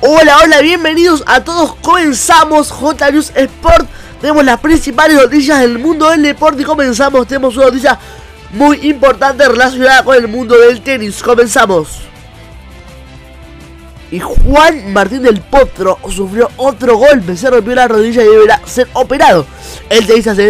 Hola, hola, bienvenidos a todos. Comenzamos J Sport. Tenemos las principales noticias del mundo del deporte y comenzamos. Tenemos una noticia muy importante relacionada con el mundo del tenis. Comenzamos. Y Juan Martín del Potro sufrió otro golpe, se rompió la rodilla y deberá ser operado. El tenista se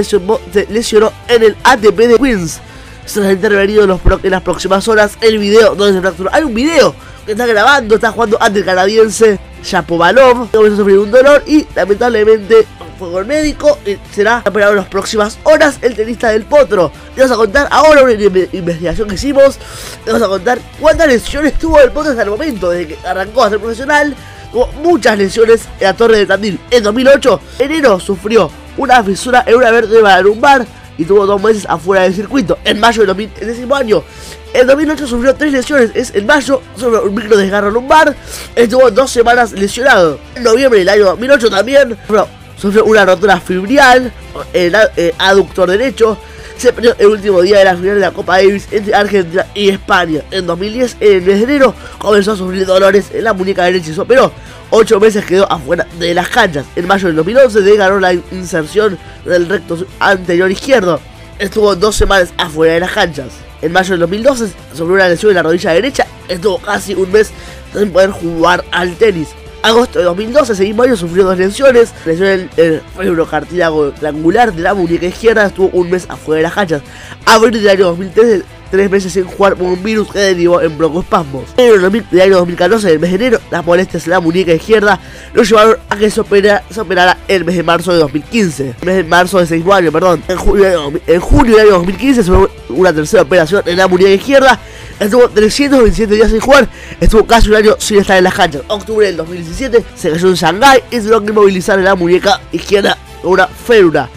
lesionó, en el ATP de Queens. Se ha intervenido en, en, las próximas horas el video donde se fracturó. Hay un video está grabando, está jugando ante el canadiense Shapovalov. Comenzó a sufrir un dolor y lamentablemente fue con el médico y será operado en las próximas horas el tenista del potro. Le vamos a contar ahora una investigación que hicimos. Le vamos a contar cuántas lesiones tuvo el potro hasta el momento, desde que arrancó a ser profesional. Tuvo muchas lesiones en la torre de Tandil. En 2008, enero sufrió una fisura en una vértebra lumbar y tuvo dos meses afuera del circuito. En mayo del 2000, año, en 2008 sufrió tres lesiones. Es en mayo, sufrió un micro desgarro lumbar. Estuvo dos semanas lesionado. En noviembre del año 2008 también sufrió una rotura fibrial en el eh, aductor derecho. Se perdió el último día de la final de la Copa Davis entre Argentina y España. En 2010, en el mes de enero, comenzó a sufrir dolores en la muñeca derecha y se operó. Ocho meses quedó afuera de las canchas. En mayo del 2011 ganó la inserción del recto anterior izquierdo. Estuvo dos semanas afuera de las canchas. En mayo del 2012 sufrió una lesión en la rodilla derecha. Estuvo casi un mes sin poder jugar al tenis agosto de 2012, ese mismo año sufrió dos lesiones. Lesión en el fibrocartílago triangular de la muñeca izquierda, estuvo un mes afuera de las canchas. Abril del año 2013, tres meses sin jugar por un virus que derivó en broncoespasmos. En el año 2014, el mes de enero, las molestias en la muñeca izquierda lo llevaron a que se, operara el mes de marzo de 2015. El mes de marzo de ese mismo año, perdón. En julio, en julio del año 2015 se una tercera operación en la muñeca izquierda Estuvo 327 días sin jugar, estuvo casi un año sin estar en las canchas. Octubre del 2017 se cayó en Shanghai y se tuvo que movilizar en la muñeca izquierda una férula.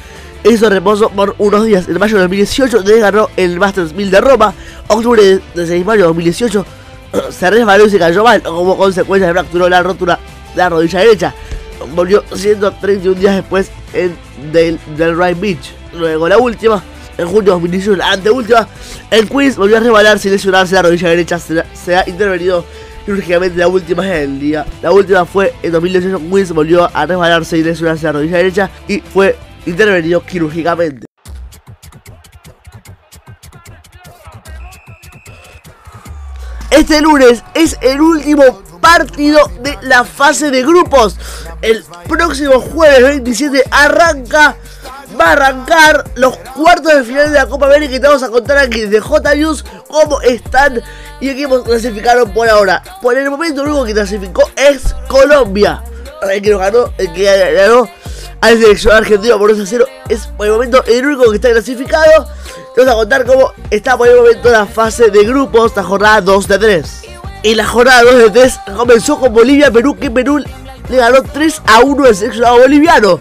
Hizo reposo por unos días. En mayo de 2018 ganó el Masters 1000 de Roma. Octubre de 6 mayo de 2018 se resbaló y se cayó mal. Como consecuencia de fracturó la rotura de la rodilla derecha. Volvió 131 días después en del, del Right Beach. Luego la última en junio de 2018, la anteúltima, el quiz volvió a rebalarse y lesionarse la rodilla derecha. Se, ha intervenido quirúrgicamente la última del día. La última fue en 2018, Quiz volvió a resbalarse y lesionarse la rodilla derecha y fue intervenido quirúrgicamente. Este lunes es el último partido de la fase de grupos. El próximo jueves 27 arranca va a arrancar los cuartos de final de la Copa América y te vamos a contar aquí de J News cómo están y equipos clasificaron por ahora. Por el momento, el único que clasificó es Colombia. El que ganó, el que ganó al selección argentino por 1 a 0 es por el momento el único que está clasificado. Te vamos a contar cómo está por el momento la fase de grupos, la jornada 2 de 3. Y la jornada 2 de 3 comenzó con Bolivia-Perú, que Perú le ganó 3 a 1 al seleccionado boliviano.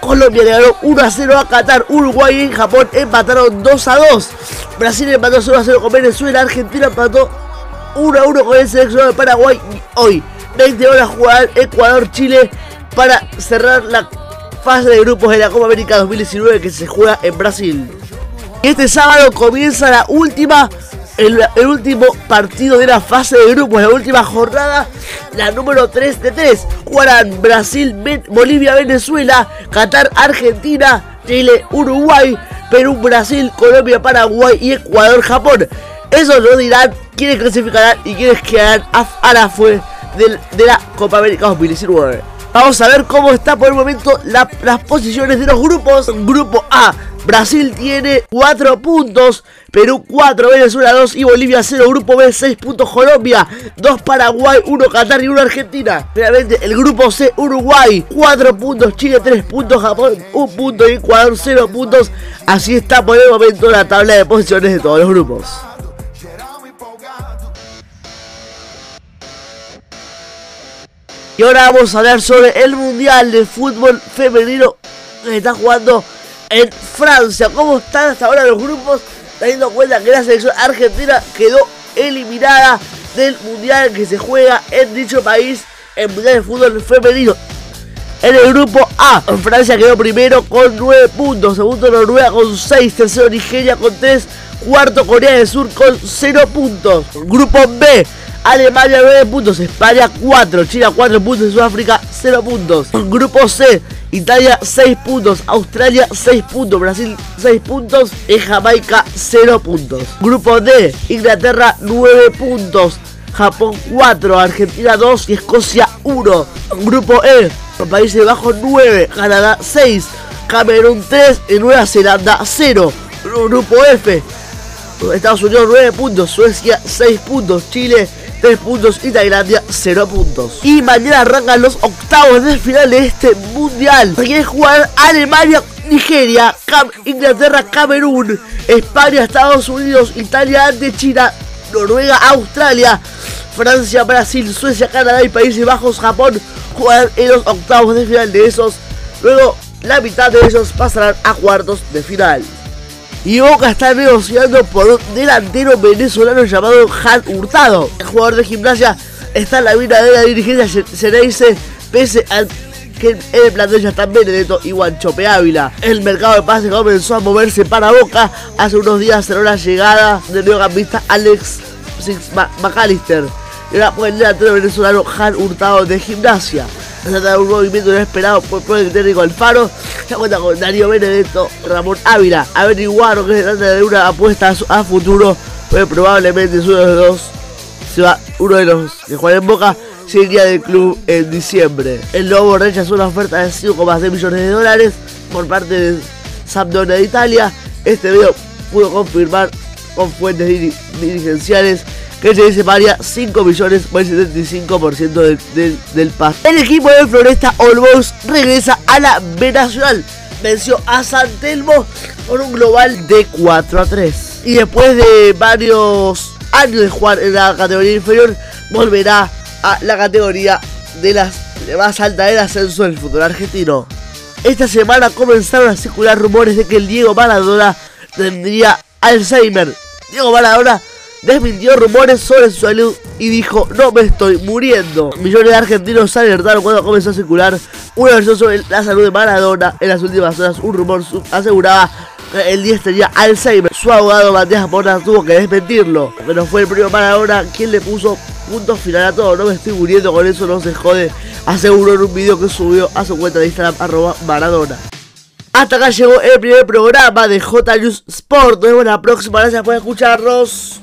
Colombia le ganó 1 a 0 a Qatar, Uruguay y Japón empataron 2 a 2. Brasil empató 0 a 0 con Venezuela, Argentina empató 1 a 1 con el seleccionado de Paraguay. Y hoy, 20 horas, jugar Ecuador-Chile para cerrar la fase de grupos de la Copa América 2019 que se juega en Brasil. Este sábado comienza la última el, último partido de la fase de grupos, la última jornada, la número 3 de 3. Jugarán Brasil, Bolivia, Venezuela, Qatar, Argentina, Chile, Uruguay, Perú, Brasil, Colombia, Paraguay y Ecuador, Japón. Eso nos dirán quiénes clasificarán y quiénes quedarán a la fue de, la Copa América 2019. Vamos a ver cómo está por el momento las posiciones de los grupos. Grupo A, Brasil tiene 4 puntos, Perú 4, Venezuela 2 y Bolivia 0. Grupo B 6 puntos Colombia, 2 Paraguay, 1 Qatar y 1 Argentina. Finalmente el grupo C Uruguay 4 puntos, Chile 3 puntos, Japón 1 punto y Ecuador 0 puntos. Así está por el momento la tabla de posiciones de todos los grupos. Y ahora vamos a hablar sobre el Mundial de Fútbol Femenino que está jugando en Francia. ¿Cómo están hasta ahora los grupos? Teniendo en cuenta que la selección argentina quedó eliminada del mundial que se juega en dicho país, el mundial de fútbol femenino. En el grupo A, Francia quedó primero con 9 puntos, segundo Noruega con 6, tercero Nigeria con 3, cuarto Corea del Sur con 0 puntos. Grupo B, Alemania 9 puntos, España 4, China 4 puntos, Sudáfrica 0 puntos. Grupo C, Italia 6 puntos, Australia 6 puntos, Brasil 6 puntos. Y Jamaica 0 puntos. Grupo D, Inglaterra 9 puntos, Japón 4, Argentina 2 y Escocia 1. Grupo E, Países Bajos 9, Canadá 6, Camerún 3 y Nueva Zelanda 0. Grupo F, Estados Unidos 9 puntos, Suecia 6 puntos, Chile 3 puntos y Tailandia 0 puntos. Y mañana arrancan los octavos de final de este mundial. Quieren jugar Alemania, Nigeria, Inglaterra, Camerún, España, Estados Unidos, Italia China, Noruega, Australia, Francia, Brasil, Suecia, Canadá y Países Bajos, Japón jugarán en los octavos de final de esos. Luego la mitad de ellos pasarán a cuartos de final. Y Boca está negociando por un delantero venezolano llamado Han Hurtado. El jugador de gimnasia está en la vida de la dirigencia dice pese al que el plantel ya están Benedetto y Guanchope Ávila. El mercado de pases comenzó a moverse para Boca. Hace unos días cerró la llegada del neogambista Alex McAllister. Y ahora por el delantero venezolano Han Hurtado de gimnasia. Se trata de un movimiento inesperado por, el técnico Alfaro. Se cuenta con Darío Benedetto, Ramón Ávila. Averiguaron que se trata de una apuesta a, futuro. Pero probablemente uno de los dos se va, uno de los que juega en Boca se iría del club en diciembre. El Lobo rechazó una oferta de 5,6 millones de dólares por parte de Sampdoria de Italia. Este video pudo confirmar con fuentes dirigenciales que se separaría 5 millones por el 75% del, del, del El equipo de Floresta Olmos regresa a la B Nacional. Venció a San Telmo con un global de 4 a 3. Y después de varios años de jugar en la categoría inferior, volverá a la categoría de las más alta del ascenso del fútbol argentino. Esta semana comenzaron a circular rumores de que el Diego Maradona tendría Alzheimer. Diego Maradona desmintió rumores sobre su salud y dijo, no me estoy muriendo. Millones de argentinos se alertaron cuando comenzó a circular una versión sobre la salud de Maradona. En las últimas horas un rumor aseguraba que el 10 tenía Alzheimer. Su abogado Matías Porta tuvo que desmentirlo, pero fue el propio Maradona quien le puso punto final a todo. No me estoy muriendo, con eso no se jode. Aseguró en un video que subió a su cuenta de Instagram arroba Maradona. Hasta acá llegó el primer programa de J Sport. Nos vemos la próxima. Gracias por escucharnos.